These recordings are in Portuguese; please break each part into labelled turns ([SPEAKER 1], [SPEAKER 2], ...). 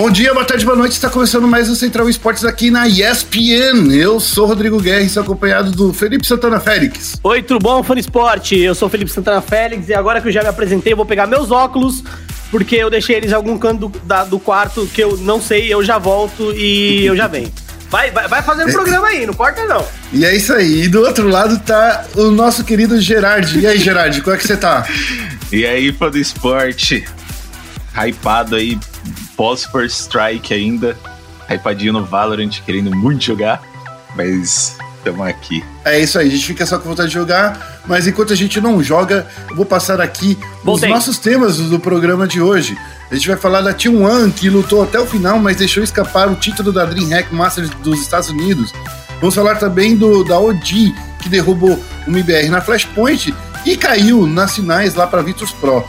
[SPEAKER 1] Bom dia, boa tarde, boa noite. Está começando mais o Central Esportes aqui na ESPN. Eu sou Rodrigo Guerra e sou acompanhado do Felipe Santana Félix.
[SPEAKER 2] Oi, tudo bom, Fã Esporte? Eu sou Felipe Santana Félix e agora que eu já me apresentei, eu vou pegar meus óculos, porque eu deixei eles em algum canto do, da, do quarto que eu não sei, eu já volto e eu já venho. Vai, vai, vai fazendo programa aí, não corta não.
[SPEAKER 1] E é isso aí. E do outro lado tá o nosso querido Gerard. E aí, Gerard, como é que você tá?
[SPEAKER 3] E aí, fã do esporte? Hypado aí, pós First Strike ainda. Hypadinho no Valorant, querendo muito jogar. Mas estamos aqui.
[SPEAKER 1] É isso aí, a gente fica só com vontade de jogar, mas enquanto a gente não joga, eu vou passar aqui Voltei. os nossos temas do programa de hoje. A gente vai falar da T1, que lutou até o final, mas deixou escapar o título da DreamHack Masters dos Estados Unidos. Vamos falar também do da OG, que derrubou o MBR na Flashpoint e caiu nas finais lá para Virtus Pro.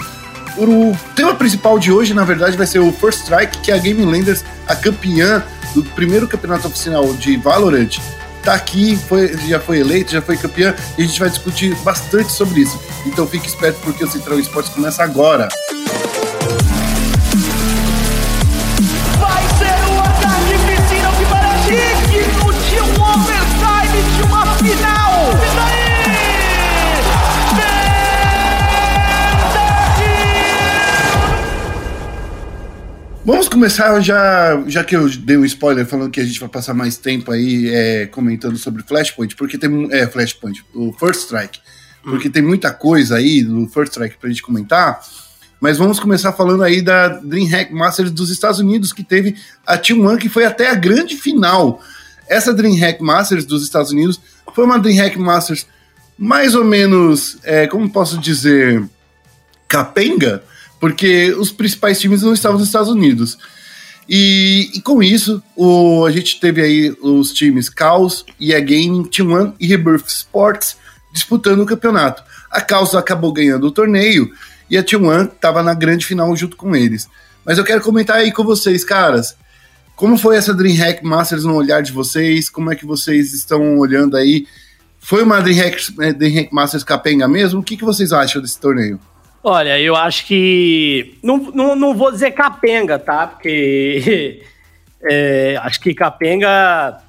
[SPEAKER 1] O tema principal de hoje, na verdade, vai ser o First Strike, que é a Game Landers, a campeã do primeiro campeonato oficial de Valorant, tá aqui, foi, já foi eleito, já foi campeã, e a gente vai discutir bastante sobre isso. Então fique esperto porque o Central Esportes começa agora. Começar já, já que eu dei um spoiler falando que a gente vai passar mais tempo aí é, comentando sobre Flashpoint, porque tem é Flashpoint, o First Strike, porque hum. tem muita coisa aí do First Strike pra gente comentar. Mas vamos começar falando aí da DreamHack Masters dos Estados Unidos, que teve a T1, que foi até a grande final. Essa DreamHack Masters dos Estados Unidos foi uma DreamHack Masters mais ou menos, é, como posso dizer, capenga, porque os principais times não estavam nos Estados Unidos. E, e, com isso, o, a gente teve aí os times Caos, EA Gaming, Team One e Rebirth Sports disputando o campeonato. A Caos acabou ganhando o torneio e a Team One estava na grande final junto com eles. Mas eu quero comentar aí com vocês, caras. Como foi essa DreamHack Masters no olhar de vocês? Como é que vocês estão olhando aí? Foi uma DreamHack, eh, DreamHack Masters capenga mesmo? O que, que vocês acham desse torneio?
[SPEAKER 2] Olha, eu acho que. Não, não, não vou dizer capenga, tá? Porque. É, acho que capenga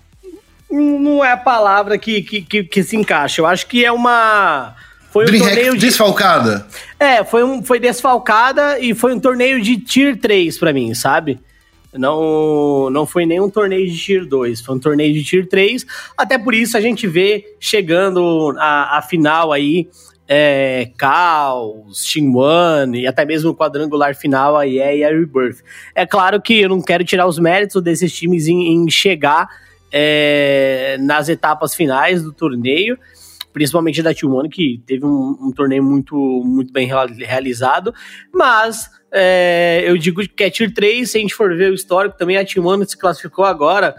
[SPEAKER 2] não é a palavra que, que, que, que, se encaixa. Eu acho que é uma.
[SPEAKER 1] Foi um torneio de. Desfalcada?
[SPEAKER 2] É, foi, um, foi desfalcada e foi um torneio de Tier 3 para mim, sabe? Não, não foi nenhum torneio de Tier 2, foi um torneio de Tier 3. Até por isso a gente vê chegando a, a final aí é, Caos, One e até mesmo o quadrangular final a EA e a Rebirth. É claro que eu não quero tirar os méritos desses times em, em chegar é, nas etapas finais do torneio, principalmente da Team One, que teve um, um torneio muito, muito bem realizado, mas é, eu digo que é Tier 3, se a gente for ver o histórico, também a Team One se classificou agora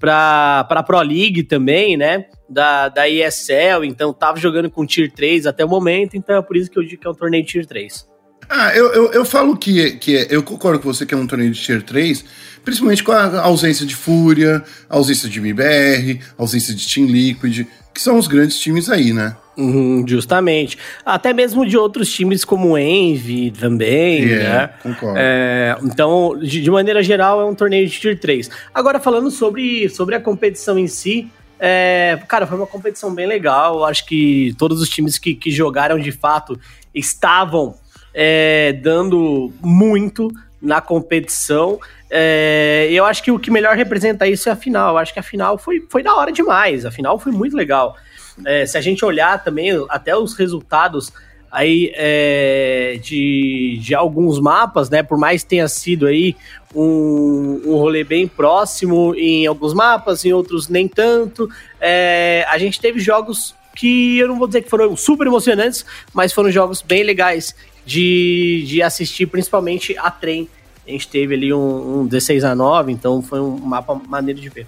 [SPEAKER 2] para a Pro League também, né? Da, da ESL, então tava jogando com Tier 3 até o momento, então é por isso que eu digo que é um torneio Tier 3.
[SPEAKER 1] Ah, eu, eu, eu falo que, que é, eu concordo com você que é um torneio de Tier 3, principalmente com a ausência de Fúria, ausência de MBR, ausência de Team Liquid, que são os grandes times aí, né?
[SPEAKER 2] Uhum, justamente. Até mesmo de outros times como o Envy também, yeah, né? Concordo. É, então, de, de, maneira geral, é um torneio de Tier 3. Agora, falando sobre, sobre a competição em si, é, cara, foi uma competição bem legal. Acho que todos os times que, que jogaram de fato estavam é, dando muito na competição. É, eu acho que o que melhor representa isso é a final. Eu acho que a final foi, foi da hora demais. A final foi muito legal. É, se a gente olhar também até os resultados aí é, de, de alguns mapas, né? Por mais que tenha sido aí um, um rolê bem próximo em alguns mapas, em outros nem tanto. É, a gente teve jogos que eu não vou dizer que foram super emocionantes, mas foram jogos bem legais de, de assistir, principalmente a trem. A gente teve ali um, um 16 a 9, então foi um mapa maneiro de ver.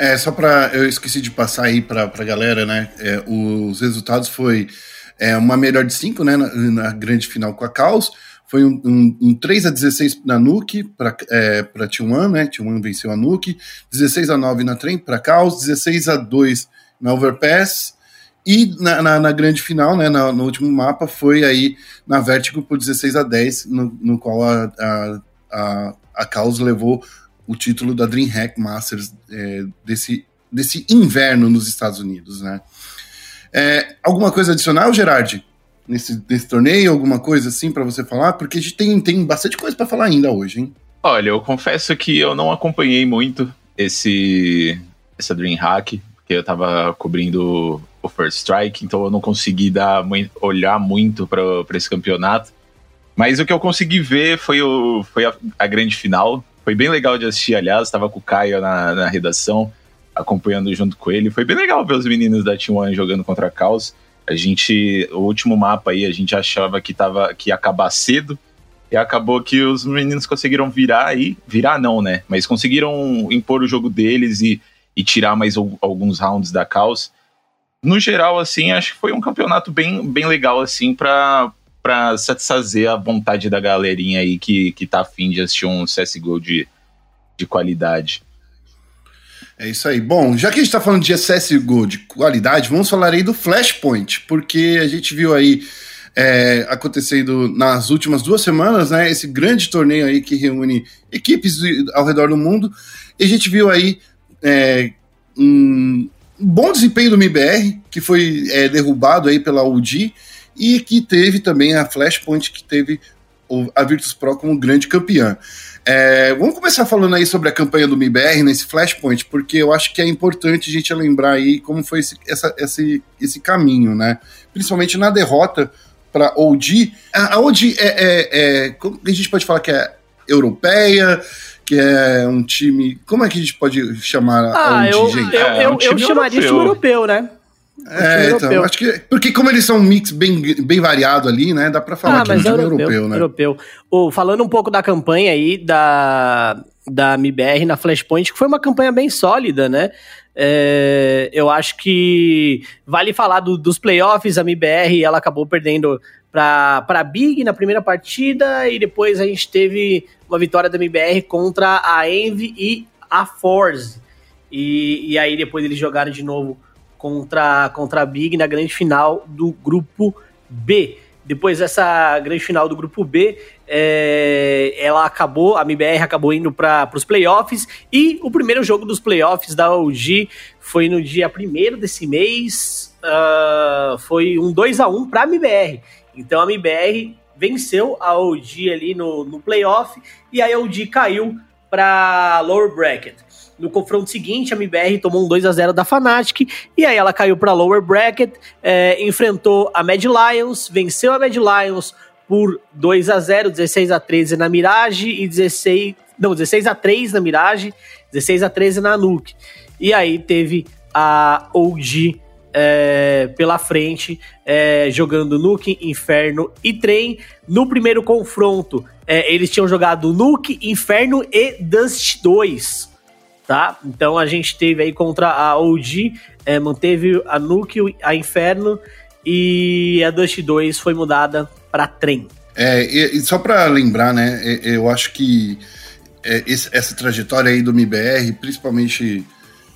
[SPEAKER 1] É, só para Eu esqueci de passar aí para a galera, né? É, os resultados foi é, uma melhor de 5, né? Na, na, grande final com a Caos. Foi um, um, um 3 a 16 na Nuke para é, T1, né? T1 venceu a Nuke. 16 a 9 na Trem para Caos. 16 a 2 na Overpass. E na, na, na, grande final, né, na, no último mapa, foi aí na Vertigo por 16 a 10, no, no qual a, a, a, a causa levou o título da DreamHack Masters é, desse, desse inverno nos Estados Unidos, né? É, alguma coisa adicional, Gerard? Nesse, nesse torneio, alguma coisa assim para você falar? Porque a gente tem, tem bastante coisa para falar ainda hoje, hein?
[SPEAKER 3] Olha, eu confesso que eu não acompanhei muito esse essa DreamHack, porque eu tava cobrindo o First Strike, então eu não consegui dar olhar muito para esse campeonato. Mas o que eu consegui ver foi, o, foi a, a grande final. Foi bem legal de assistir, aliás. Estava com o Caio na, na, redação, acompanhando junto com ele. Foi bem legal ver os meninos da T1 jogando contra a Caos. A gente, o último mapa aí, a gente achava que, tava, que ia acabar cedo. E acabou que os meninos conseguiram virar aí. Virar não, né? Mas conseguiram impor o jogo deles e, e tirar mais alguns rounds da Caos. No geral, assim, acho que foi um campeonato bem, bem legal, assim, para para satisfazer a vontade da galerinha aí que, que tá afim de assistir um CSGO de, de qualidade.
[SPEAKER 1] É isso aí. Bom, já que a gente tá falando de CSGO de qualidade, vamos falar aí do Flashpoint, porque a gente viu aí é, acontecendo nas últimas duas semanas, né? Esse grande torneio aí que reúne equipes ao redor do mundo. E a gente viu aí é, um bom desempenho do MBR, que foi é, derrubado aí pela UD e que teve também a Flashpoint, que teve a Virtus Pro como grande campeã. É, vamos começar falando aí sobre a campanha do MIBR nesse Flashpoint, porque eu acho que é importante a gente lembrar aí como foi esse, essa, esse, esse caminho, né? Principalmente na derrota para OG. A, a OG é, é, é, como a gente pode falar que é europeia, que é um time. Como é que a gente pode chamar
[SPEAKER 2] ah, a OG, eu, gente? Eu, eu, é um eu chamaria de time europeu, né?
[SPEAKER 1] É, então, acho que. Porque como eles são um mix bem, bem variado ali, né? Dá pra falar ah, que é um time europeu, europeu, né?
[SPEAKER 2] Europeu. Oh, falando um pouco da campanha aí da, da MBR na Flashpoint, que foi uma campanha bem sólida, né? É, eu acho que vale falar do, dos playoffs, a MBR ela acabou perdendo para a Big na primeira partida e depois a gente teve uma vitória da MBR contra a Envy e a Force. E, e aí depois eles jogaram de novo contra, contra a Big na grande final do grupo B. Depois dessa grande final do grupo B, é, ela acabou, a MBR acabou indo para os playoffs e o primeiro jogo dos playoffs da OG foi no dia 1 desse mês, uh, foi um 2 a 1 para a MBR. Então a MBR venceu a OG ali no, no playoff e a OG caiu para lower bracket. No confronto seguinte, a MBR tomou um 2 a 0 da Fnatic e aí ela caiu para lower bracket, é, enfrentou a Mad Lions, venceu a Mad Lions por 2 a 0, 16 a 13 na Mirage e 16, não, 16 a 3 na Mirage, 16 a 13 na Nuke. E aí teve a OG é, pela frente, é, jogando Nuke, Inferno e Trem. No primeiro confronto, é, eles tinham jogado Nuke, Inferno e Dust 2 tá? Então a gente teve aí contra a OG, é, manteve a Nuke, a Inferno e a Dust 2 foi mudada para Trem.
[SPEAKER 1] É, e, e só para lembrar, né, eu acho que é, esse, essa trajetória aí do MBR, principalmente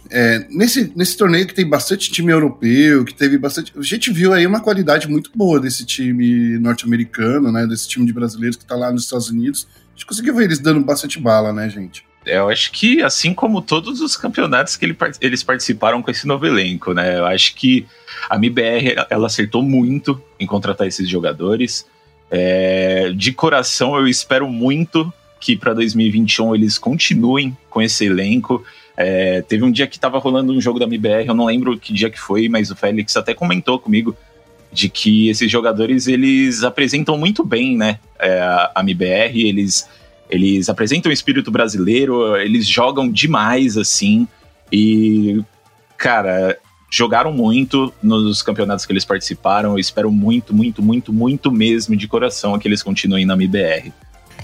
[SPEAKER 1] é, nesse, nesse torneio que tem bastante time europeu, que teve bastante. A gente viu aí uma qualidade muito boa desse time norte-americano, né? Desse time de brasileiros que tá lá nos Estados Unidos. A gente conseguiu ver eles dando bastante bala, né, gente?
[SPEAKER 3] Eu acho que, assim como todos os campeonatos que ele, eles participaram com esse novo elenco, né? Eu acho que a MIBR ela acertou muito em contratar esses jogadores. É, de coração, eu espero muito que para 2021 eles continuem com esse elenco. É, teve um dia que estava rolando um jogo da MIBR, eu não lembro que dia que foi, mas o Félix até comentou comigo de que esses jogadores eles apresentam muito bem, né? É, a MIBR, eles eles apresentam o espírito brasileiro, eles jogam demais, assim. E, cara, jogaram muito nos campeonatos que eles participaram. Eu espero muito, muito, muito, muito mesmo de coração que eles continuem na MBR.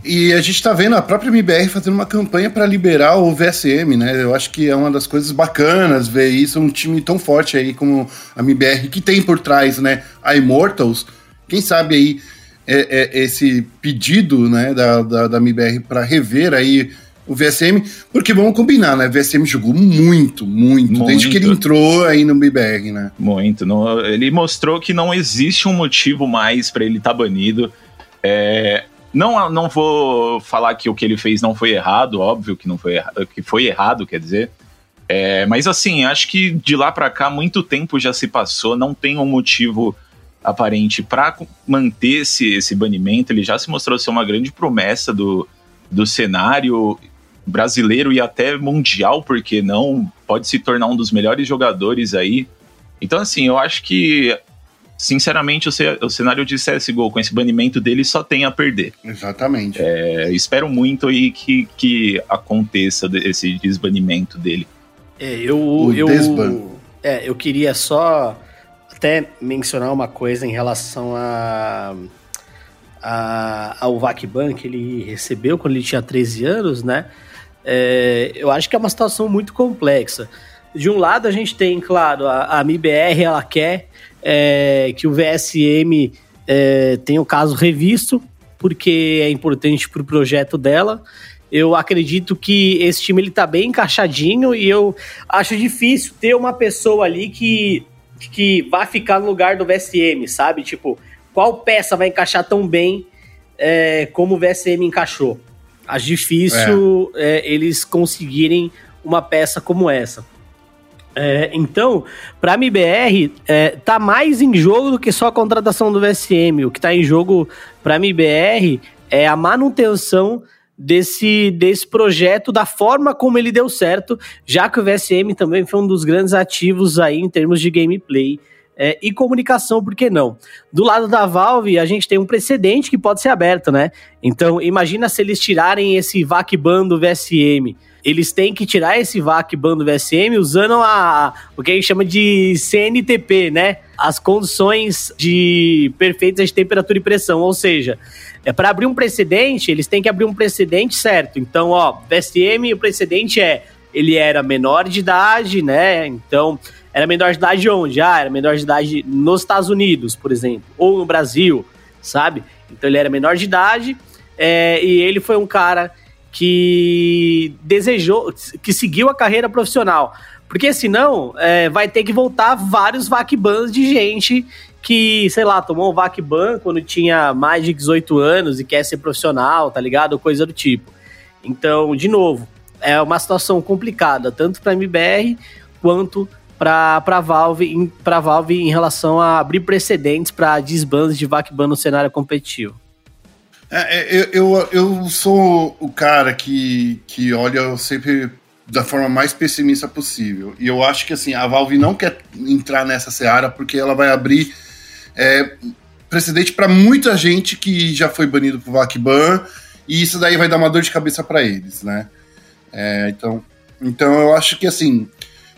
[SPEAKER 1] E a gente tá vendo a própria MBR fazendo uma campanha para liberar o VSM, né? Eu acho que é uma das coisas bacanas ver isso, um time tão forte aí como a MBR, que tem por trás, né, a Immortals. Quem sabe aí é, é, esse pedido né, da, da, da MIBR para rever aí o VSM, porque vamos combinar, né? O VSM jogou muito, muito, muito. desde que ele entrou aí no MIBR, né?
[SPEAKER 3] Muito. ele mostrou que não existe um motivo mais para ele estar tá banido. É, Não, não vou falar que o que ele fez não foi errado, óbvio que não foi errado, que foi errado, quer dizer. É, mas assim, acho que de lá para cá muito tempo já se passou, não tem um motivo aparente para manter esse, esse banimento. Ele já se mostrou ser uma grande promessa do, do cenário brasileiro e até mundial, porque não pode se tornar um dos melhores jogadores aí. Então, assim, eu acho que, sinceramente, o, o cenário de CSGO com esse banimento dele só tem a perder.
[SPEAKER 1] Exatamente.
[SPEAKER 3] É, espero muito aí que, que aconteça esse desbanimento dele.
[SPEAKER 2] É, eu. eu é, eu queria só até mencionar uma coisa em relação a, a, ao VACBAN que ele recebeu quando ele tinha 13 anos, né? É, eu acho que é uma situação muito complexa. De um lado, a gente tem, claro, a, a MIBR, ela quer é, que o VSM é, tenha o caso revisto, porque é importante para o projeto dela. Eu acredito que esse time ele tá bem encaixadinho e eu acho difícil ter uma pessoa ali que que vai ficar no lugar do VSM, sabe? Tipo, qual peça vai encaixar tão bem é, como o VSM encaixou? Acho difícil é. É, eles conseguirem uma peça como essa. É, então, para a MBR, é, tá mais em jogo do que só a contratação do VSM. O que está em jogo para a MBR é a manutenção desse, desse projeto, da forma como ele deu certo, já que o VSM também foi um dos grandes ativos aí em termos de gameplay. É, e comunicação, por que não? Do lado da Valve, a gente tem um precedente que pode ser aberto, né? Então, imagina se eles tirarem esse VAC ban do VSM. Eles têm que tirar esse VAC ban do VSM usando a, o que a gente chama de CNTP, né? As condições de perfeitas de temperatura e pressão. Ou seja, é para abrir um precedente, eles têm que abrir um precedente certo. Então, ó, VSM, o precedente é ele era menor de idade, né? Então, era menor de idade onde? Ah, era menor de idade nos Estados Unidos, por exemplo, ou no Brasil, sabe? Então, ele era menor de idade é, e ele foi um cara que desejou, que seguiu a carreira profissional. Porque senão é, vai ter que voltar vários VACBANs de gente que, sei lá, tomou um VACBAN quando tinha mais de 18 anos e quer ser profissional, tá ligado? Coisa do tipo. Então, de novo, é uma situação complicada, tanto para a MBR quanto para a Valve, pra Valve em relação a abrir precedentes para desbandos de VACBAN no cenário competitivo.
[SPEAKER 1] É, é, eu, eu, eu sou o cara que, que olha sempre da forma mais pessimista possível. E eu acho que assim, a Valve não quer entrar nessa seara porque ela vai abrir é, precedente para muita gente que já foi banido por VACBAN, e isso daí vai dar uma dor de cabeça para eles, né? É, então, então eu acho que assim,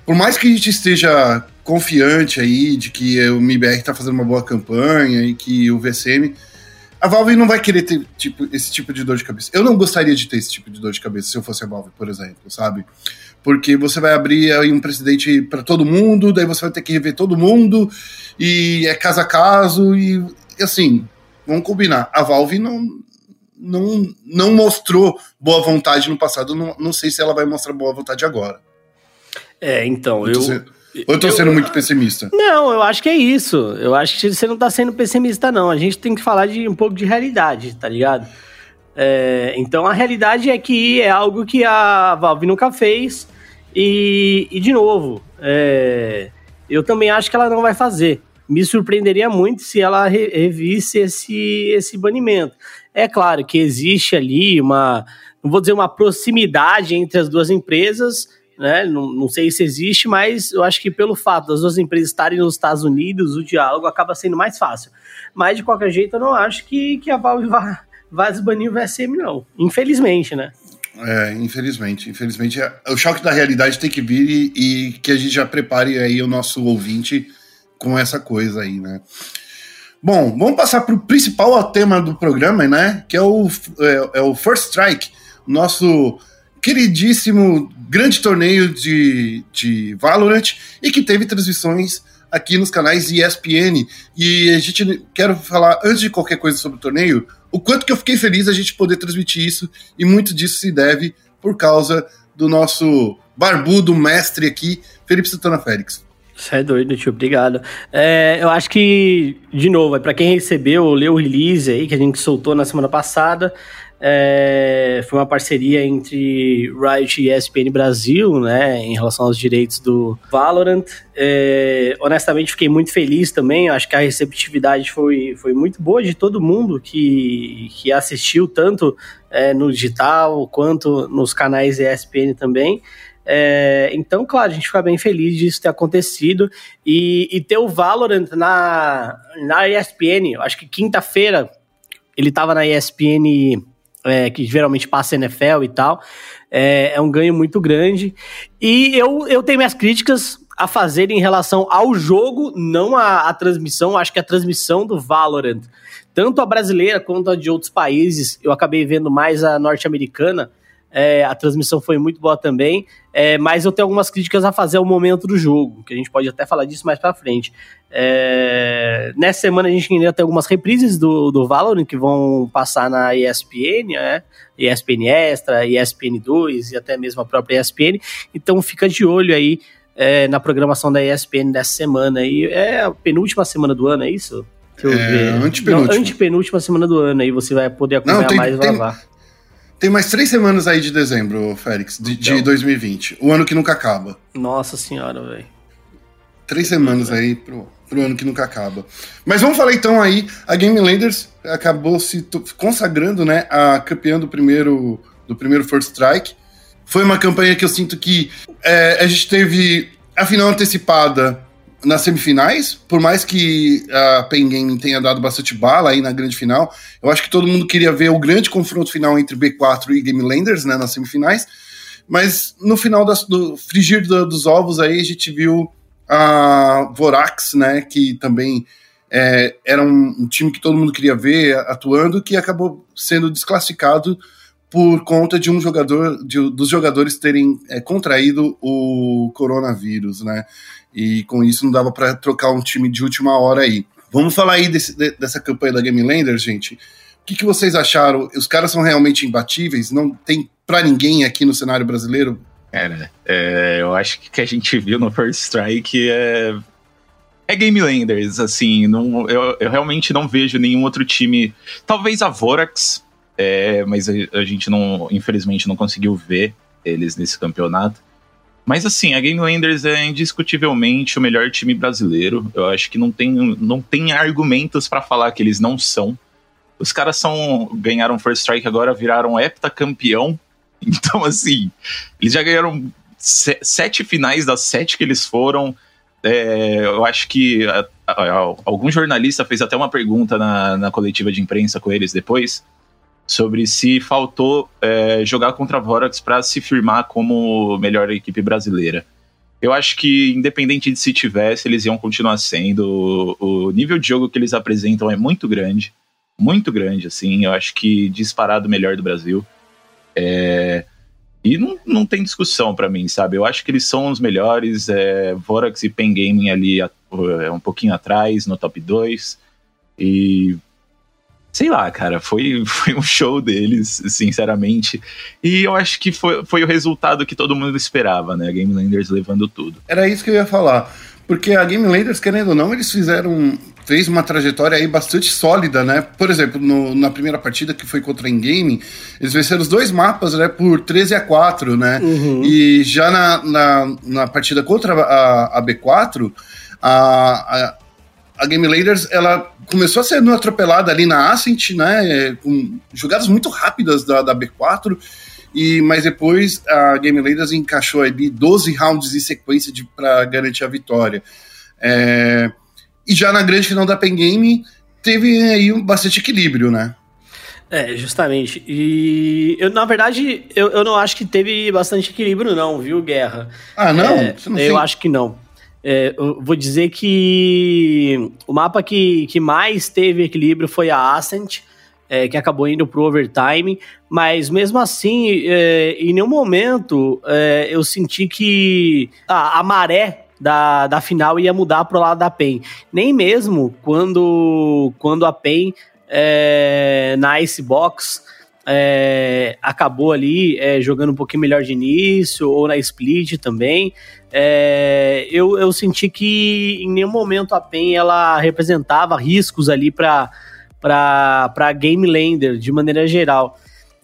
[SPEAKER 1] por mais que a gente esteja confiante aí de que o MIBR está fazendo uma boa campanha e que o VCM, a Valve não vai querer ter tipo, esse tipo de dor de cabeça. Eu não gostaria de ter esse tipo de dor de cabeça se eu fosse a Valve, por exemplo, sabe? Porque você vai abrir aí um precedente para todo mundo, daí você vai ter que rever todo mundo, e é caso a caso, e assim, vamos combinar. A Valve não, não, não mostrou boa vontade no passado, não, não sei se ela vai mostrar boa vontade agora.
[SPEAKER 2] É, então, eu.
[SPEAKER 1] eu ou eu tô sendo muito pessimista?
[SPEAKER 2] Não, eu acho que é isso. Eu acho que você não tá sendo pessimista, não. A gente tem que falar de um pouco de realidade, tá ligado? É, então a realidade é que é algo que a Valve nunca fez. E, e de novo, é, eu também acho que ela não vai fazer. Me surpreenderia muito se ela re revisse esse, esse banimento. É claro que existe ali uma, não vou dizer uma proximidade entre as duas empresas, né? Não, não sei se existe, mas eu acho que pelo fato das duas empresas estarem nos Estados Unidos, o diálogo acaba sendo mais fácil. Mas de qualquer jeito, eu não acho que, que a Valve vá, vá desbanir o VSM, não. Infelizmente, né?
[SPEAKER 1] É, infelizmente. Infelizmente, é, o choque da realidade tem que vir e, e, que a gente já prepare aí o nosso ouvinte com essa coisa aí, né? Bom, vamos passar para o principal tema do programa, né? Que é o, é, é o First Strike, nosso queridíssimo grande torneio de, de Valorant e que teve transmissões aqui nos canais ESPN. E a gente quero falar, antes de qualquer coisa sobre o torneio, o quanto que eu fiquei feliz a gente poder transmitir isso, e muito disso se deve por causa do nosso barbudo mestre aqui, Felipe Santana Félix.
[SPEAKER 2] Você é doido, tio. Obrigado. É, eu acho que, de novo, é para quem recebeu, leu o release aí que a gente soltou na semana passada. É, foi uma parceria entre Riot e ESPN Brasil, né, em relação aos direitos do Valorant. É, honestamente, fiquei muito feliz também. Acho que a receptividade foi, foi muito boa de todo mundo que, que assistiu, tanto é, no digital quanto nos canais ESPN também. É, então, claro, a gente fica bem feliz disso ter acontecido e, e ter o Valorant na, na ESPN. Acho que quinta-feira ele estava na ESPN, é, que geralmente passa NFL e tal. É, é, um ganho muito grande. E eu, eu tenho minhas críticas a fazer em relação ao jogo, não a, a transmissão. Acho que a transmissão do Valorant, tanto a brasileira quanto a de outros países, eu acabei vendo mais a norte-americana é, a transmissão foi muito boa também, é, mas eu tenho algumas críticas a fazer ao momento do jogo, que a gente pode até falar disso mais pra frente. É, nessa semana a gente ainda tem algumas reprises do, do Valorant que vão passar na ESPN, né? ESPN Extra, ESPN 2 e até mesmo a própria ESPN, então fica de olho aí é, na programação da ESPN dessa semana. E é a penúltima semana do ano, é isso?
[SPEAKER 1] Deixa eu é, ver. Antepenúltima.
[SPEAKER 2] Não, antepenúltima semana do ano, aí você vai poder acompanhar Não, tem, mais e lavar.
[SPEAKER 1] Tem mais três semanas aí de dezembro, Félix, de, de 2020. O ano que nunca acaba.
[SPEAKER 2] Nossa senhora, velho.
[SPEAKER 1] Três semanas aí pro, pro ano que nunca acaba. Mas vamos falar então aí, a Game Landers acabou se consagrando, né, a campeã do primeiro, do primeiro First Strike. Foi uma campanha que eu sinto que é, a gente teve a final antecipada nas semifinais, por mais que a Pen Gaming tenha dado bastante bala aí na grande final, eu acho que todo mundo queria ver o grande confronto final entre B4 e Game Landers, né, nas semifinais, mas no final das, do frigir do, dos ovos aí a gente viu a Vorax, né, que também é, era um, um, time que todo mundo queria ver atuando, que acabou sendo desclassificado por conta de um jogador, de, dos jogadores terem é, contraído o coronavírus, né? E com isso não dava para trocar um time de última hora aí. Vamos falar aí desse, de, dessa campanha da Game Landers, gente. O que, que vocês acharam? Os caras são realmente imbatíveis? Não tem para ninguém aqui no cenário brasileiro?
[SPEAKER 3] Cara, é, eu acho que o que a gente viu no First Strike é, é Game Landers, assim, não, eu, eu realmente não vejo nenhum outro time, talvez a Vorax, é, mas a, a, gente não, infelizmente, não conseguiu ver eles nesse campeonato. Mas assim, a Game Landers é indiscutivelmente o melhor time brasileiro. Eu acho que não tem, não tem argumentos para falar que eles não são. Os caras são ganharam First Strike agora, viraram heptacampeão. Então, assim, eles já ganharam sete finais das sete que eles foram. É, eu acho que a, a, a, algum jornalista fez até uma pergunta na, na coletiva de imprensa com eles depois sobre se faltou é, jogar contra a Vorax para se firmar como melhor equipe brasileira. Eu acho que, independente de se tivesse, eles iam continuar sendo. O, o nível de jogo que eles apresentam é muito grande. Muito grande, assim. Eu acho que disparado melhor do Brasil. É, e não, não tem discussão para mim, sabe? Eu acho que eles são os melhores. É, Vorax e Pen Gaming ali é, um pouquinho atrás, no top 2. E sei lá, cara, foi, foi um show deles, sinceramente. E eu acho que foi, foi o resultado que todo mundo esperava, né? A Game Landers levando tudo.
[SPEAKER 1] Era isso que eu ia falar. Porque a Game Landers, querendo ou não, eles fizeram. Fez uma trajetória aí bastante sólida, né? Por exemplo, no, na primeira partida que foi contra a Ingame, eles venceram os dois mapas, né? Por 13 a 4, né? Uhum. E já na, na, na, partida contra a, a B4, a, a, a Game Landers, ela começou a ser atropelada ali na Ascent, né, com jogadas muito rápidas da, da B4, e, mas depois a Game Landers encaixou ali 12 rounds em sequência para garantir a vitória. É, e já na grande final da Pen Game, teve aí um bastante equilíbrio, né?
[SPEAKER 2] É, justamente. E eu, na verdade, eu, eu não acho que teve bastante equilíbrio, não, viu, Guerra?
[SPEAKER 1] Ah, não?
[SPEAKER 2] É, não eu acho que não. É, vou dizer que o mapa que, que mais teve equilíbrio foi a Ascent, é, que acabou indo pro overtime, mas mesmo assim, é, em nenhum momento é, eu senti que a, a maré da, da final ia mudar pro lado da PEN. Nem mesmo quando, quando a PEN é, na Icebox é, acabou ali é, jogando um pouquinho melhor de início, ou na split também. É, eu, eu senti que em nenhum momento a PEN ela representava riscos ali para para Game Lander, de maneira geral.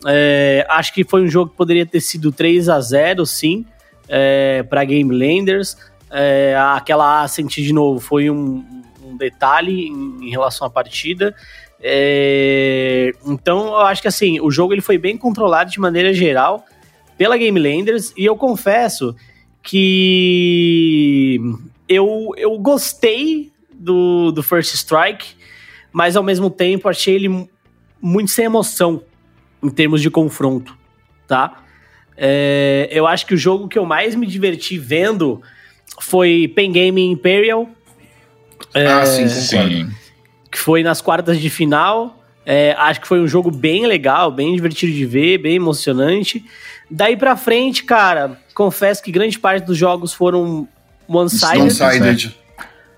[SPEAKER 2] É, acho que foi um jogo que poderia ter sido 3 a 0 sim, é, para Game Landers. É, aquela Ascent, de novo, foi um, um detalhe em, em, relação à partida. É, então, eu acho que assim, o jogo ele foi bem controlado de maneira geral pela Game Landers, e eu confesso que eu, eu gostei do, do First Strike, mas ao mesmo tempo achei ele muito sem emoção em termos de confronto, tá? É, eu acho que o jogo que eu mais me diverti vendo foi Pen Game Imperial.
[SPEAKER 1] É, ah, sim, sim.
[SPEAKER 2] Que foi nas quartas de final. É, acho que foi um jogo bem legal, bem divertido de ver, bem emocionante. Daí pra frente, cara, confesso que grande parte dos jogos foram one-sided. One-sided.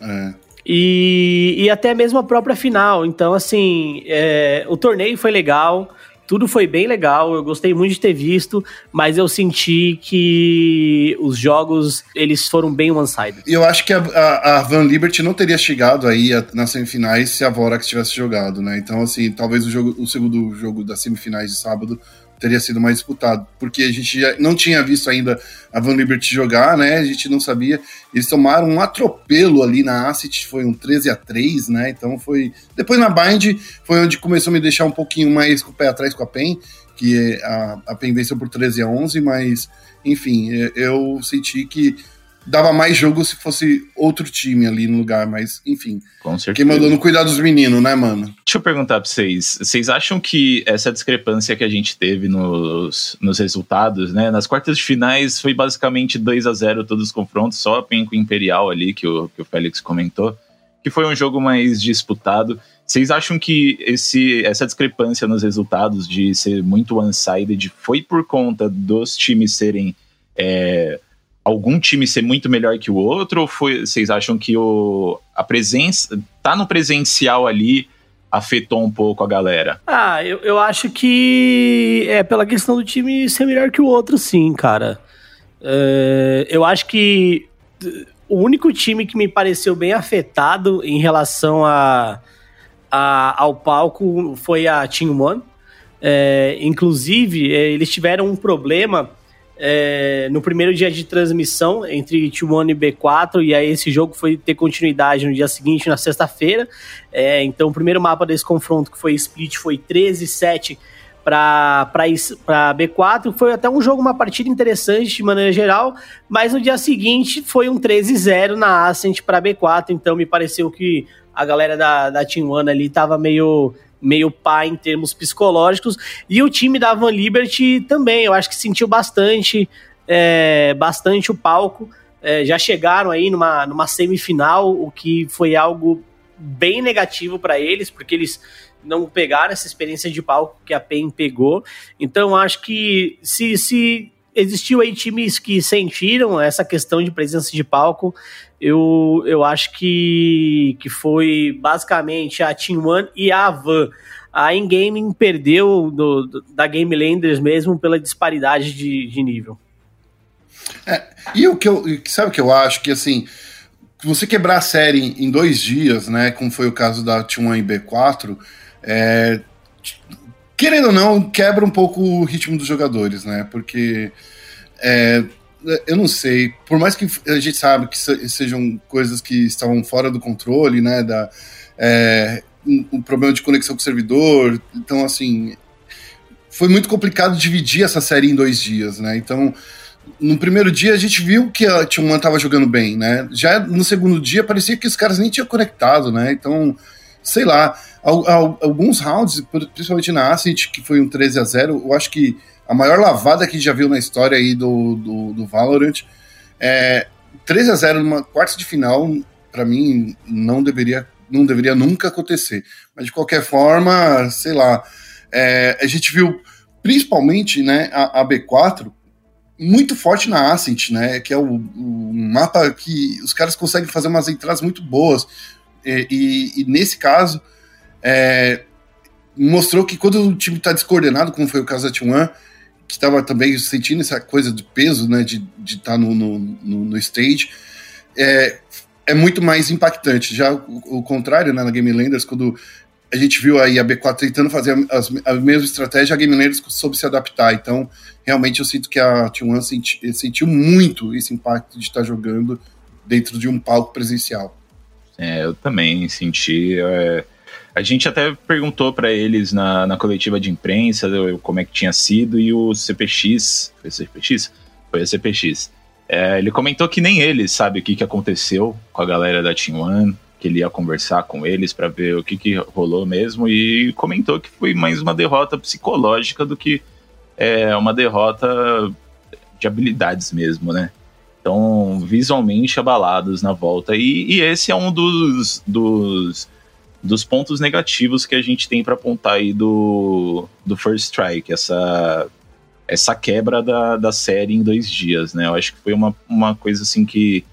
[SPEAKER 2] É. E, e até mesmo a própria final. Então, assim, é, o torneio foi legal. Tudo foi bem legal, eu gostei muito de ter visto, mas eu senti que os jogos eles foram bem one-sided.
[SPEAKER 1] Eu acho que a, a, a, Van Liberty não teria chegado aí a, nas semifinais se a Vorax tivesse jogado, né? Então, assim, talvez o, jogo, o segundo jogo das semifinais de sábado teria sido mais disputado, porque a gente já não tinha visto ainda a Van Liberty jogar, né? A gente não sabia. Eles tomaram um atropelo ali na Asset, foi um 13 a 3 né? Então foi. Depois na Bind foi onde começou a me deixar um pouquinho mais com o pé atrás com a PEN, que a, a PEN venceu por 13 a 11, mas enfim, eu senti que dava mais jogo se fosse outro time ali no lugar, mas enfim.
[SPEAKER 3] Com certeza.
[SPEAKER 1] Quem mandou no cuidar dos meninos, né, mano?
[SPEAKER 3] Deixa eu perguntar pra vocês. Vocês acham que essa discrepância que a gente teve nos, nos resultados, né? Nas quartas de finais foi basicamente 2 a 0 todos os confrontos, só a Penco Imperial ali, que o, que o Félix comentou, que foi um jogo mais disputado. Vocês acham que esse, essa discrepância nos resultados de ser muito one-sided foi por conta dos times serem. É, algum time ser muito melhor que o outro? Ou foi, vocês acham que o, a presença, tá no presencial ali, afetou um pouco a galera?
[SPEAKER 2] Ah, eu, eu acho que é pela questão do time ser melhor que o outro, sim, cara. É, eu acho que o único time que me pareceu bem afetado em relação a, a ao palco foi a Team One. É, inclusive, é, eles tiveram um problema é, no primeiro dia de transmissão entre T1 e B4, e aí esse jogo foi ter continuidade no dia seguinte, na sexta-feira. É, então, o primeiro mapa desse confronto, que foi split, foi 13-7 para B4. Foi até um jogo, uma partida interessante de maneira geral, mas no dia seguinte foi um 13-0 na Ascent para B4, então me pareceu que a galera da, da Team One ali tava meio meio pá em termos psicológicos. E o time da Van Liberty também, eu acho que sentiu bastante, é, bastante o palco. É, já chegaram aí numa, numa semifinal, o que foi algo bem negativo para eles, porque eles não pegaram essa experiência de palco que a PEN pegou. Então, acho que se, se existiu aí times que sentiram essa questão de presença de palco, eu, eu acho que, que foi basicamente a Team One e a Van. A In-Gaming perdeu do, do, da Game Landers mesmo pela disparidade de, de nível.
[SPEAKER 1] É, e o que eu. Sabe o que eu acho? Que assim, você quebrar a série em dois dias, né? Como foi o caso da T1 e B4, é, querendo ou não, quebra um pouco o ritmo dos jogadores, né? Porque é, eu não sei, por mais que a gente sabe que sejam coisas que estavam fora do controle, né, da, é, um, problema de conexão com o servidor, então, assim, foi muito complicado dividir essa série em dois dias, né, então, no primeiro dia a gente viu que a T1 estava jogando bem, né, já no segundo dia parecia que os caras nem tinham conectado, né, então, sei lá, alguns rounds, principalmente na Ascent, que foi um 13 a 0 eu acho que a maior lavada que já viu na história aí do, do, do Valorant. É, 3 a 0 numa quarta de final, para mim, não deveria, não deveria nunca acontecer. Mas de qualquer forma, sei lá, é, a gente viu principalmente né, a, a, B4 muito forte na Ascent, né? Que é o, o, mapa que os caras conseguem fazer umas entradas muito boas. E, e, nesse caso, é, mostrou que quando o time está descoordenado, como foi o caso da T1, que estava também sentindo essa coisa de peso, né, de estar tá no, no, no, stage, é, é muito mais impactante. Já o, o contrário, né, na Game Landers, quando a gente viu aí a B4 tentando fazer a, a mesma estratégia, a Game Landers soube se adaptar. Então, realmente eu sinto que a T1 senti, sentiu muito esse impacto de estar jogando dentro de um palco presencial.
[SPEAKER 3] É, eu também senti. É a gente até perguntou para eles na, na coletiva de imprensa como é que tinha sido e o CPX. Foi CPX? Foi a CPX. É, ele comentou que nem ele sabe o que, que aconteceu com a galera da Team One, que ele ia conversar com eles para ver o que, que rolou mesmo e comentou que foi mais uma derrota psicológica do que é, uma derrota de habilidades mesmo, né? Então, visualmente abalados na volta. E, e esse é um dos, dos dos pontos negativos que a gente tem para apontar aí do, do First Strike, essa, essa quebra da, da série em dois dias, né? Eu acho que foi uma, uma coisa assim que,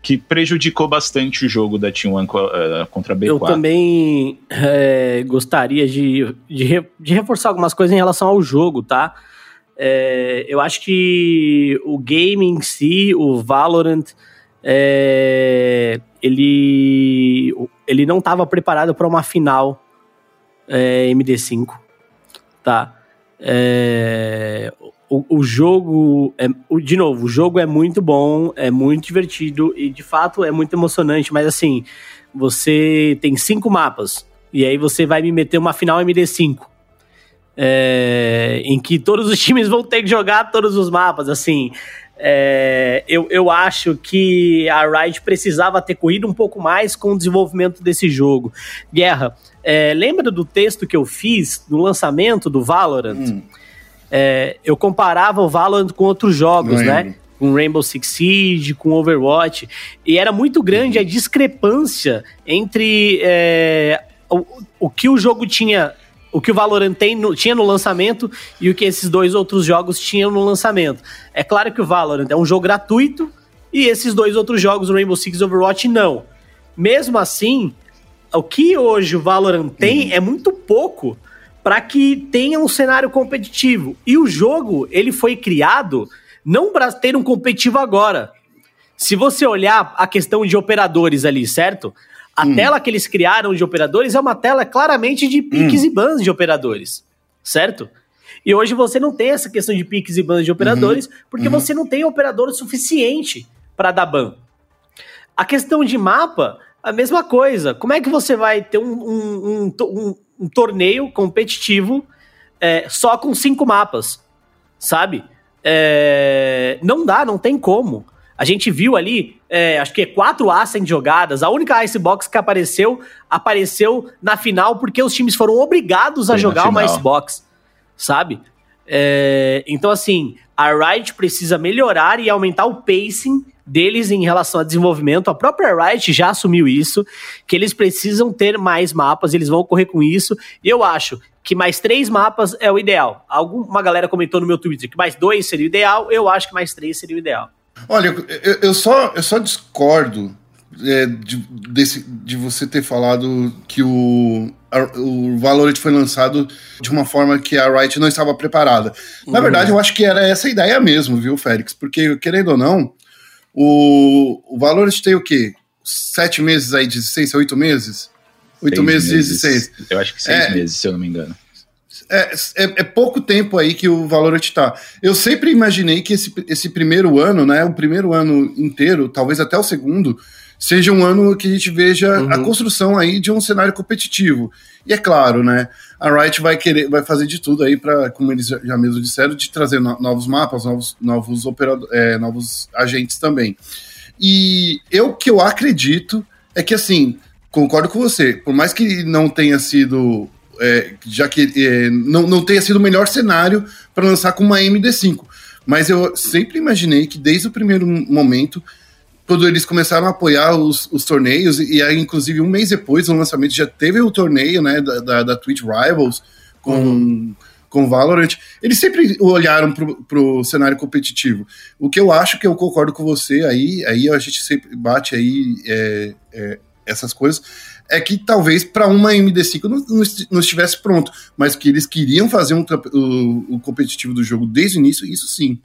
[SPEAKER 3] que prejudicou bastante o jogo da Team One eh, contra a B4.
[SPEAKER 2] Eu também é, gostaria de, de, de, reforçar algumas coisas em relação ao jogo, tá? É, eu acho que o game em si, o Valorant, é, ele, ele não estava preparado para uma final é, MD5, tá? É, o, o, jogo, é, o, de novo, o jogo é muito bom, é muito divertido e de fato é muito emocionante, mas assim, você tem cinco mapas e aí você vai me meter uma final MD5. É, em que todos os times vão ter que jogar todos os mapas, assim, é, eu, eu acho que a Riot precisava ter corrido um pouco mais com o desenvolvimento desse jogo. Guerra, é, lembra do texto que eu fiz no lançamento do Valorant? Hum. É, eu comparava o Valorant com outros jogos, né? Com Rainbow Six Siege, com Overwatch, e era muito grande a discrepância entre é, o, o que o jogo tinha o que o Valorant no, tinha no lançamento e o que esses dois outros jogos tinham no lançamento. É claro que o Valorant é um jogo gratuito e esses dois outros jogos, o Rainbow Six Overwatch, não. Mesmo assim, o que hoje o Valorant tem uhum. é muito pouco para que tenha um cenário competitivo. E o jogo, ele foi criado não para ter um competitivo agora. Se você olhar a questão de operadores ali, certo? A hum. tela que eles criaram de operadores é uma tela claramente de piques hum. e bans de operadores, certo? E hoje você não tem essa questão de piques e bans de operadores, uhum. porque uhum. você não tem operador suficiente para dar ban. A questão de mapa, a mesma coisa. Como é que você vai ter um, um, um, um torneio competitivo é, só com cinco mapas? Sabe? É, não dá, não tem como. A gente viu ali, é, acho que é quatro Ascent jogadas. A única Icebox que apareceu, apareceu na final porque os times foram obrigados a Foi jogar uma Icebox, sabe? É, então, assim, a Riot precisa melhorar e aumentar o pacing deles em relação a desenvolvimento. A própria Riot já assumiu isso, que eles precisam ter mais mapas, eles vão correr com isso. E eu acho que mais três mapas é o ideal. Alguma galera comentou no meu Twitter que mais dois seria o ideal, eu acho que mais três seria o ideal.
[SPEAKER 1] Olha, eu, eu, só, eu só discordo é, de, desse, de você ter falado que o, a, o Valorant foi lançado de uma forma que a Riot não estava preparada. Na uhum. verdade, eu acho que era essa a ideia mesmo, viu, Félix? Porque, querendo ou não, o, o Valorant tem o quê? Sete meses aí de existência? Oito meses? Oito meses, meses de existência.
[SPEAKER 3] Eu acho que seis é, meses, se eu não me engano
[SPEAKER 1] é, é, é, pouco tempo aí que o Valorant está. Eu sempre imaginei que esse, esse primeiro ano, né, o primeiro ano inteiro, talvez até o segundo, seja um ano que a gente veja uhum. a construção aí de um cenário competitivo. E é claro, né, a Riot vai querer, vai fazer de tudo aí para, como eles já mesmo disseram, de trazer no, novos mapas, novos, novos, operador, é, novos agentes também. E eu que eu acredito é que assim, concordo com você, por mais que não tenha sido é, já que é, não, não tenha sido o melhor cenário para lançar com uma MD5. Mas eu sempre imaginei que desde o primeiro momento, quando eles começaram a apoiar os, os torneios, e aí, inclusive, um mês depois do lançamento, já teve o torneio né, da, da, da Twitch Rivals com. Uhum com Valorant, eles sempre olharam para o cenário competitivo. O que eu acho que eu concordo com você, aí, aí a gente sempre bate aí é, é, essas coisas, é que talvez para uma MD5 não, não, não, estivesse pronto, mas que eles queriam fazer um, o, o competitivo do jogo desde o início, isso sim.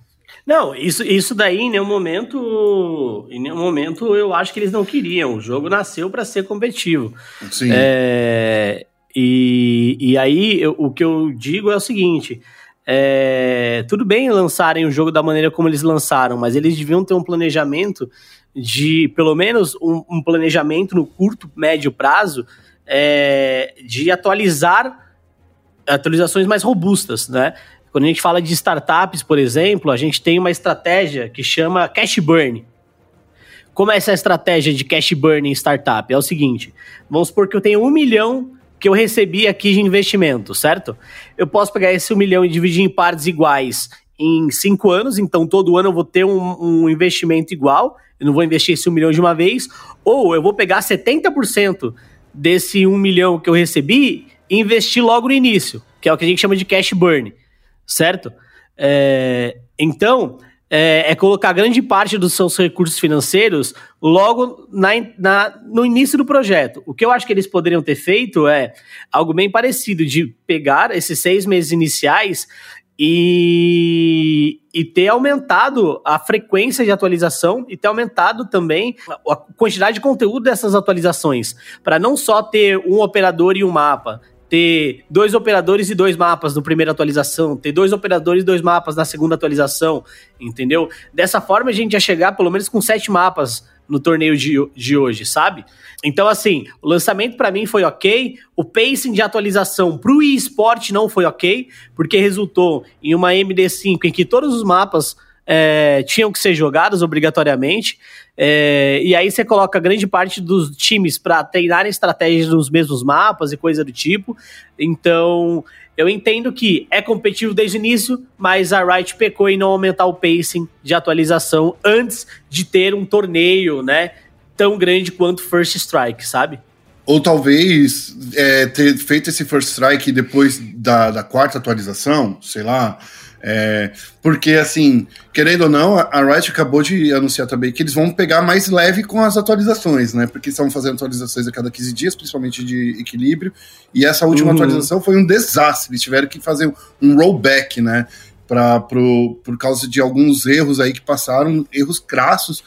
[SPEAKER 2] Não, isso, isso daí em nenhum momento, em nenhum momento eu acho que eles não queriam. O jogo nasceu para ser competitivo. Sim. É, e, e aí eu, o que eu digo é o seguinte: é, tudo bem lançarem o jogo da maneira como eles lançaram, mas eles deviam ter um planejamento de, pelo menos, um, um planejamento no curto, médio prazo é, de atualizar atualizações mais robustas, né? Quando a gente fala de startups, por exemplo, a gente tem uma estratégia que chama cash burn. Como é essa estratégia de cash burn em startup? É o seguinte: vamos supor que eu tenho um milhão que eu recebi aqui de investimento, certo? Eu posso pegar esse um milhão e dividir em partes iguais em cinco anos, então todo ano eu vou ter um, um investimento igual, eu não vou investir esse um milhão de uma vez, ou eu vou pegar 70% desse um milhão que eu recebi e investir logo no início, que é o que a gente chama de cash burn, certo? É, então, é, é, colocar grande parte dos seus recursos financeiros logo na, na, no início do projeto. O que eu acho que eles poderiam ter feito é algo bem parecido, de pegar esses seis meses iniciais e, e ter aumentado a frequência de atualização e ter aumentado também a quantidade de conteúdo dessas atualizações, para não só ter um operador e um mapa, ter dois operadores e dois mapas no primeira atualização, ter dois operadores e dois mapas na segunda atualização, entendeu? Dessa forma a gente ia chegar pelo menos com sete mapas no torneio de, de hoje, sabe? Então, assim, o lançamento para mim foi ok, o pacing de atualização pro eSport não foi ok, porque resultou em uma MD5 em que todos os mapas é, tinham que ser jogados obrigatoriamente. É, e aí você coloca grande parte dos times para treinar estratégias nos mesmos mapas e coisa do tipo. Então, eu entendo que é competitivo desde o início, mas a Riot pecou em não aumentar o pacing de atualização antes de ter um torneio, né? Tão grande quanto First Strike, sabe?
[SPEAKER 1] Ou talvez é, ter feito esse First Strike depois da, da quarta atualização, sei lá, é, porque, assim, querendo ou não, a Riot acabou de anunciar também que eles vão pegar mais leve com as atualizações, né? Porque estão fazendo atualizações a cada 15 dias, principalmente de equilíbrio. E essa última uhum. atualização foi um desastre. Eles tiveram que fazer um rollback, né? Pra, pro, por causa de alguns erros aí que passaram, erros crassos,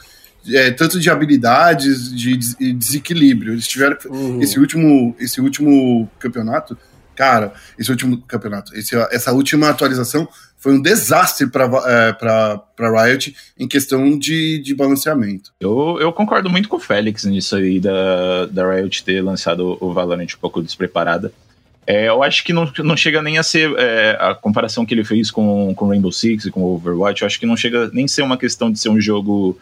[SPEAKER 1] é, tanto de habilidades, de desequilíbrio. Eles tiveram. Uhum. Esse, último, esse último campeonato, cara, esse último campeonato, esse, essa última atualização foi um desastre para é, Riot em questão de, de balanceamento.
[SPEAKER 3] Eu, eu concordo muito com o Félix nisso aí da, da Riot ter lançado o Valorant um pouco despreparada. É, eu acho que não, não chega nem a ser é, a comparação que ele fez com, com Rainbow Six e com Overwatch. Eu acho que não chega nem a ser uma questão de ser um jogo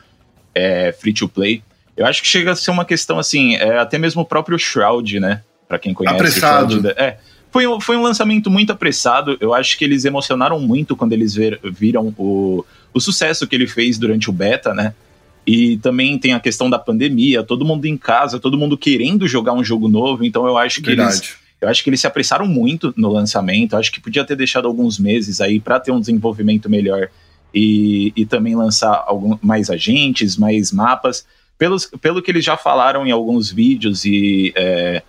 [SPEAKER 3] é, free to play. Eu acho que chega a ser uma questão assim, é, até mesmo o próprio Shroud, né? Para quem conhece.
[SPEAKER 1] Apressado.
[SPEAKER 3] Shroud, é, foi, um, foi um lançamento muito apressado. Eu acho que eles emocionaram muito quando eles ver, viram o, o sucesso que ele fez durante o beta, né? E também tem a questão da pandemia, todo mundo em casa, todo mundo querendo jogar um jogo novo. Então eu acho que Verdade. eles. Eu acho que eles se apressaram muito no lançamento. Eu acho que podia ter deixado alguns meses aí para ter um desenvolvimento melhor e, e também lançar algum, mais agentes, mais mapas. Pelos, pelo que eles já falaram em alguns vídeos e é,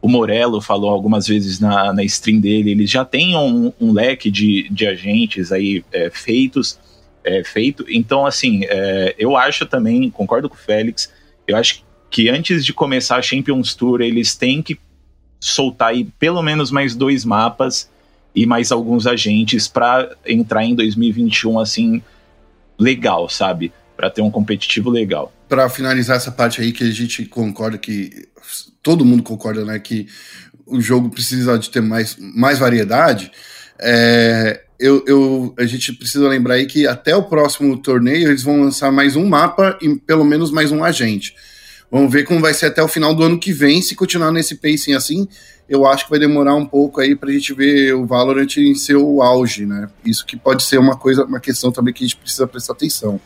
[SPEAKER 3] o Morello falou algumas vezes na, na stream dele, eles já têm um, um leque de, de agentes aí é, feitos, é, feito. Então, assim, é, eu acho também, concordo com o Félix, eu acho que antes de começar a Champions Tour, eles têm que soltar aí pelo menos mais dois mapas e mais alguns agentes para entrar em 2021 assim legal, sabe? Para ter um competitivo legal.
[SPEAKER 1] Para finalizar essa parte aí que a gente concorda que todo mundo concorda, né, que o jogo precisa de ter mais, mais variedade, é, eu, eu, a gente precisa lembrar aí que até o próximo torneio eles vão lançar mais um mapa e pelo menos mais um agente. Vamos ver como vai ser até o final do ano que vem. Se continuar nesse pacing assim, eu acho que vai demorar um pouco aí pra gente ver o Valorant em seu auge, né? Isso que pode ser uma coisa, uma questão também que a gente precisa prestar atenção.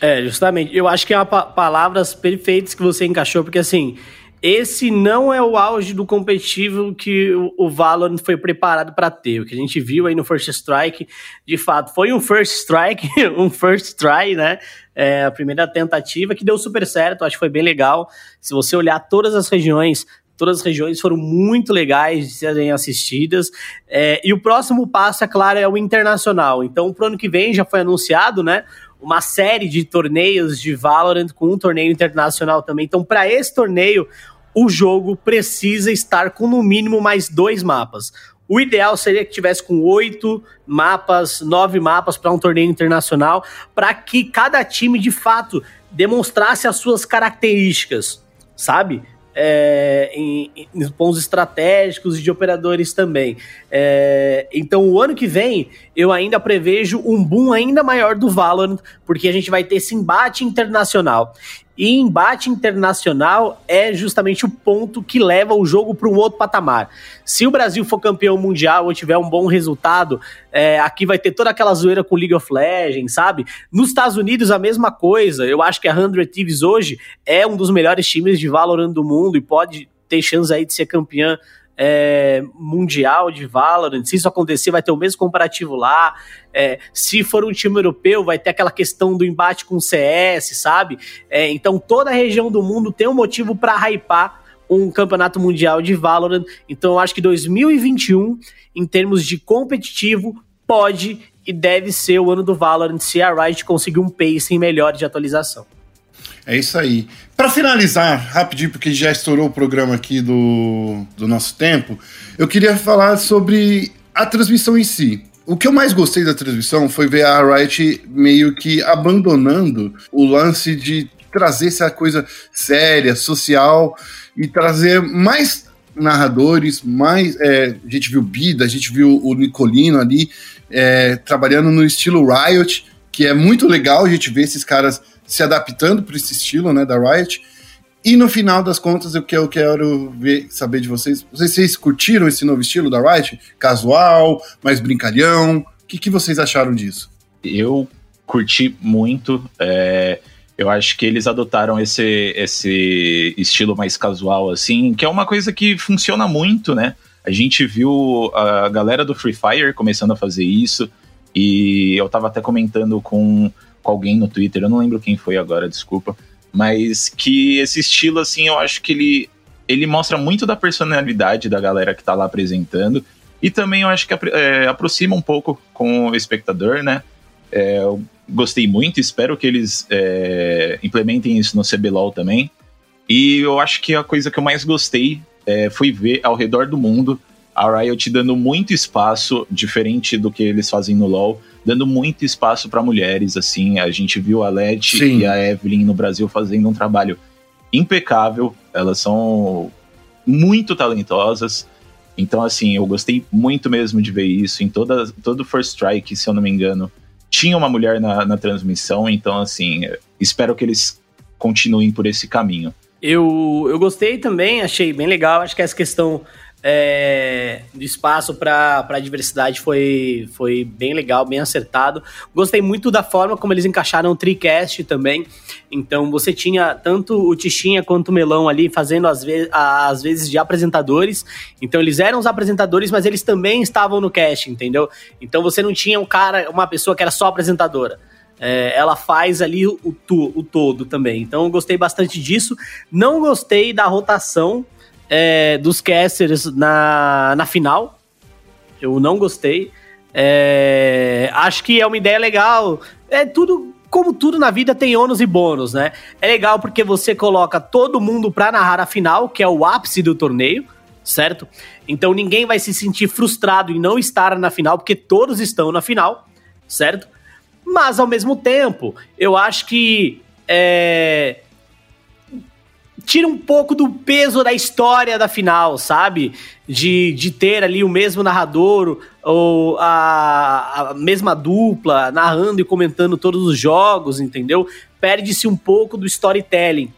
[SPEAKER 2] É, justamente. Eu acho que é uma pa palavras perfeitas que você encaixou, porque assim, esse não é o auge do competitivo que o, o Valorant foi preparado para ter. O que a gente viu aí no First Strike, de fato, foi um First Strike, um First Try, né? É, a primeira tentativa que deu super certo, acho que foi bem legal. Se você olhar todas as regiões, todas as regiões foram muito legais de serem assistidas. É, e o próximo passo, é claro, é o internacional. Então, pro ano que vem já foi anunciado, né? Uma série de torneios de Valorant com um torneio internacional também. Então, para esse torneio, o jogo precisa estar com no mínimo mais dois mapas. O ideal seria que tivesse com oito mapas, nove mapas para um torneio internacional, para que cada time de fato demonstrasse as suas características, sabe? É, em, em, pontos estratégicos e de operadores também. É, então, o ano que vem, eu ainda prevejo um boom ainda maior do Valorant, porque a gente vai ter esse embate internacional. E embate internacional é justamente o ponto que leva o jogo para um outro patamar. Se o Brasil for campeão mundial ou tiver um bom resultado, é, aqui vai ter toda aquela zoeira com League of Legends, sabe? Nos Estados Unidos, a mesma coisa. Eu acho que a 100 Thieves hoje é um dos melhores times de Valorant do mundo e pode ter chance aí de ser campeã é, mundial de Valorant. Se isso acontecer, vai ter o mesmo comparativo lá. É, se for um time europeu, vai ter aquela questão do embate com o CS, sabe? É, então toda a região do mundo tem um motivo para hypar um campeonato mundial de Valorant. Então eu acho que 2021, em termos de competitivo, pode e deve ser o ano do Valorant se a Riot conseguir um pacing melhor de atualização.
[SPEAKER 1] É isso aí. Para finalizar, rapidinho, porque já estourou o programa aqui do, do nosso tempo, eu queria falar sobre a transmissão em si. O que eu mais gostei da transmissão foi ver a Riot meio que abandonando o lance de trazer essa coisa séria, social e trazer mais narradores, mais. É, a gente viu Bida, a gente viu o Nicolino ali é, trabalhando no estilo Riot, que é muito legal a gente ver esses caras se adaptando para esse estilo, né, da Riot. E no final das contas, o que eu quero ver, saber de vocês, vocês curtiram esse novo estilo da Riot? Casual, mais brincalhão? O que, que vocês acharam disso?
[SPEAKER 3] Eu curti muito. É, eu acho que eles adotaram esse, esse estilo mais casual, assim, que é uma coisa que funciona muito, né? A gente viu a galera do Free Fire começando a fazer isso, e eu tava até comentando com com alguém no Twitter, eu não lembro quem foi agora, desculpa, mas que esse estilo, assim, eu acho que ele, ele mostra muito da personalidade da galera que tá lá apresentando, e também eu acho que é, aproxima um pouco com o espectador, né? É, eu gostei muito, espero que eles é, implementem isso no CBLOL também. E eu acho que a coisa que eu mais gostei é, foi ver ao redor do mundo a Riot dando muito espaço, diferente do que eles fazem no LoL, dando muito espaço para mulheres, assim. A gente viu a Leti e a Evelyn no Brasil fazendo um trabalho impecável. Elas são muito talentosas. Então, assim, eu gostei muito mesmo de ver isso. Em toda, todo First Strike, se eu não me engano, tinha uma mulher na, na transmissão. Então, assim, espero que eles continuem por esse caminho.
[SPEAKER 2] Eu, eu gostei também, achei bem legal. Acho que essa questão é, do espaço para a diversidade foi, foi bem legal, bem acertado. Gostei muito da forma como eles encaixaram o TriCast também. Então você tinha tanto o Tichinha quanto o Melão ali fazendo às, ve às vezes de apresentadores. Então eles eram os apresentadores, mas eles também estavam no cast, entendeu? Então você não tinha um cara, uma pessoa que era só apresentadora. É, ela faz ali o, tu, o todo também. Então eu gostei bastante disso. Não gostei da rotação é, dos casters na, na final. Eu não gostei. É, acho que é uma ideia legal. É tudo, como tudo na vida tem ônus e bônus, né? É legal porque você coloca todo mundo pra narrar a final, que é o ápice do torneio, certo? Então ninguém vai se sentir frustrado em não estar na final, porque todos estão na final, certo? Mas ao mesmo tempo, eu acho que é, tira um pouco do peso da história da final, sabe? De, de ter ali o mesmo narrador ou a, a mesma dupla narrando e comentando todos os jogos, entendeu? Perde-se um pouco do storytelling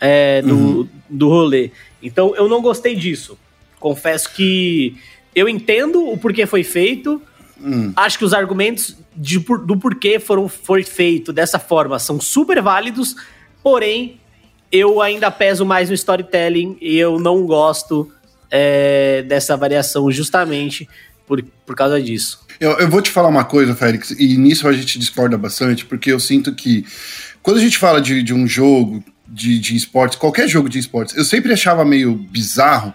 [SPEAKER 2] é, do, uhum. do rolê. Então eu não gostei disso. Confesso que eu entendo o porquê foi feito. Hum. Acho que os argumentos de, do porquê foram foi feito dessa forma são super válidos, porém eu ainda peso mais no storytelling e eu não gosto é, dessa variação justamente por, por causa disso.
[SPEAKER 1] Eu, eu vou te falar uma coisa, Félix, e nisso a gente discorda bastante, porque eu sinto que quando a gente fala de, de um jogo de, de esportes, qualquer jogo de esportes, eu sempre achava meio bizarro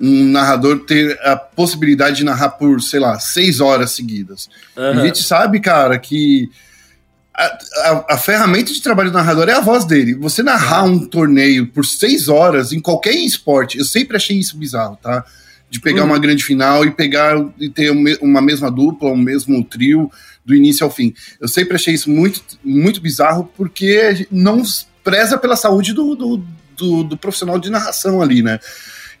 [SPEAKER 1] um narrador ter a possibilidade de narrar por, sei lá, seis horas seguidas. Uhum. A gente sabe, cara, que a, a, a, ferramenta de trabalho do narrador é a voz dele. Você narrar um torneio por seis horas em qualquer esporte, eu sempre achei isso bizarro, tá? De pegar uhum. uma grande final e pegar e ter uma mesma dupla, um mesmo trio do início ao fim. Eu sempre achei isso muito, muito bizarro porque não preza pela saúde do, do, do, do profissional de narração ali, né?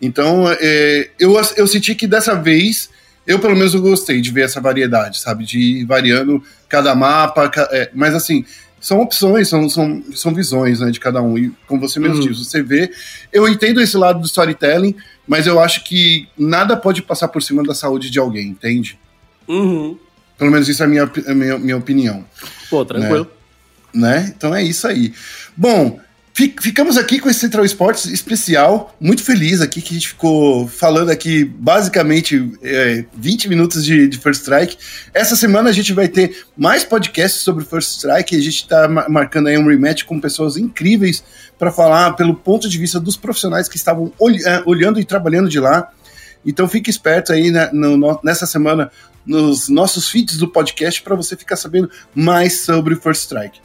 [SPEAKER 1] Então, é, eu, eu senti que dessa vez, eu pelo menos eu gostei de ver essa variedade, sabe? De ir variando cada mapa, é, mas assim, são opções, são, são, são visões né, de cada um. E como você mesmo uhum. diz, você vê. Eu entendo esse lado do storytelling, mas eu acho que nada pode passar por cima da saúde de alguém, entende?
[SPEAKER 2] Uhum.
[SPEAKER 1] Pelo menos isso é a minha, a minha, minha opinião.
[SPEAKER 2] Pô, tranquilo.
[SPEAKER 1] Né? né? Então é isso aí. Bom, Ficamos aqui com esse Central Esportes especial, muito feliz aqui que a gente ficou falando aqui basicamente é, 20 minutos de, de, First Strike. Essa semana a gente vai ter mais podcasts sobre First Strike, a gente está marcando aí um rematch com pessoas incríveis para falar pelo ponto de vista dos profissionais que estavam é, olhando e trabalhando de lá. Então fique esperto aí né, no, nessa semana nos nossos feeds do podcast para você ficar sabendo mais sobre First Strike.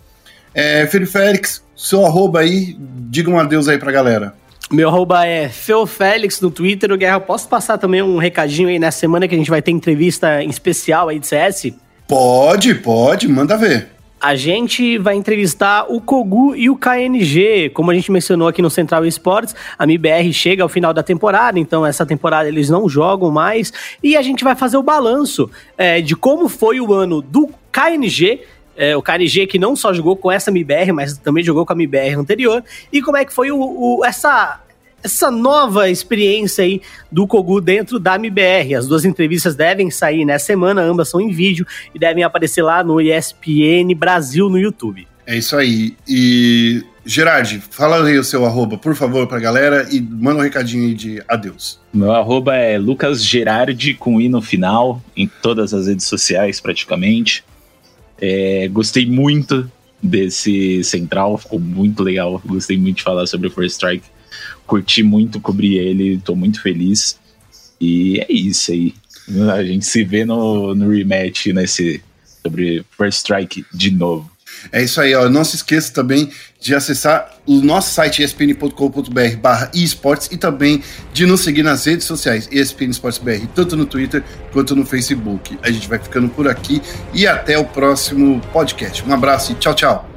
[SPEAKER 1] É, Felipe Félix, seu arroba aí, diga um adeus aí pra galera.
[SPEAKER 2] Meu arroba é Feofélix no Twitter. O Guerra, posso passar também um recadinho aí nessa semana que a gente vai ter entrevista em especial aí de CS?
[SPEAKER 1] Pode, pode, manda ver.
[SPEAKER 2] A gente vai entrevistar o Kogu e o KNG. Como a gente mencionou aqui no Central Esportes, a MIBR chega ao final da temporada, então essa temporada eles não jogam mais. E a gente vai fazer o balanço é, de como foi o ano do KNG é, o KNG que não só jogou com essa MBR, mas também jogou com a MBR anterior. E como é que foi o, o, essa, essa nova experiência aí do Kogu dentro da MBR. As duas entrevistas devem sair nessa semana, ambas são em vídeo e devem aparecer lá no ESPN Brasil no YouTube.
[SPEAKER 1] É isso aí. E Gerard, fala aí o seu arroba, por favor, pra galera e manda um recadinho aí de adeus.
[SPEAKER 3] Meu arroba é Lucas Gerardi com i no final, em todas as redes sociais praticamente. É, gostei muito desse central, ficou muito legal. Gostei muito de falar sobre o First Strike. Curti muito cobrir ele, tô muito feliz. E é isso aí. A gente se vê no, no rematch nesse sobre First Strike de novo.
[SPEAKER 1] É isso aí, ó. Não se esqueça também de acessar o nosso site espn.com.br barra esportes e também de nos seguir nas redes sociais ESPN Esportes BR, tanto no Twitter quanto no Facebook. A gente vai ficando por aqui e até o próximo podcast. Um abraço e tchau, tchau.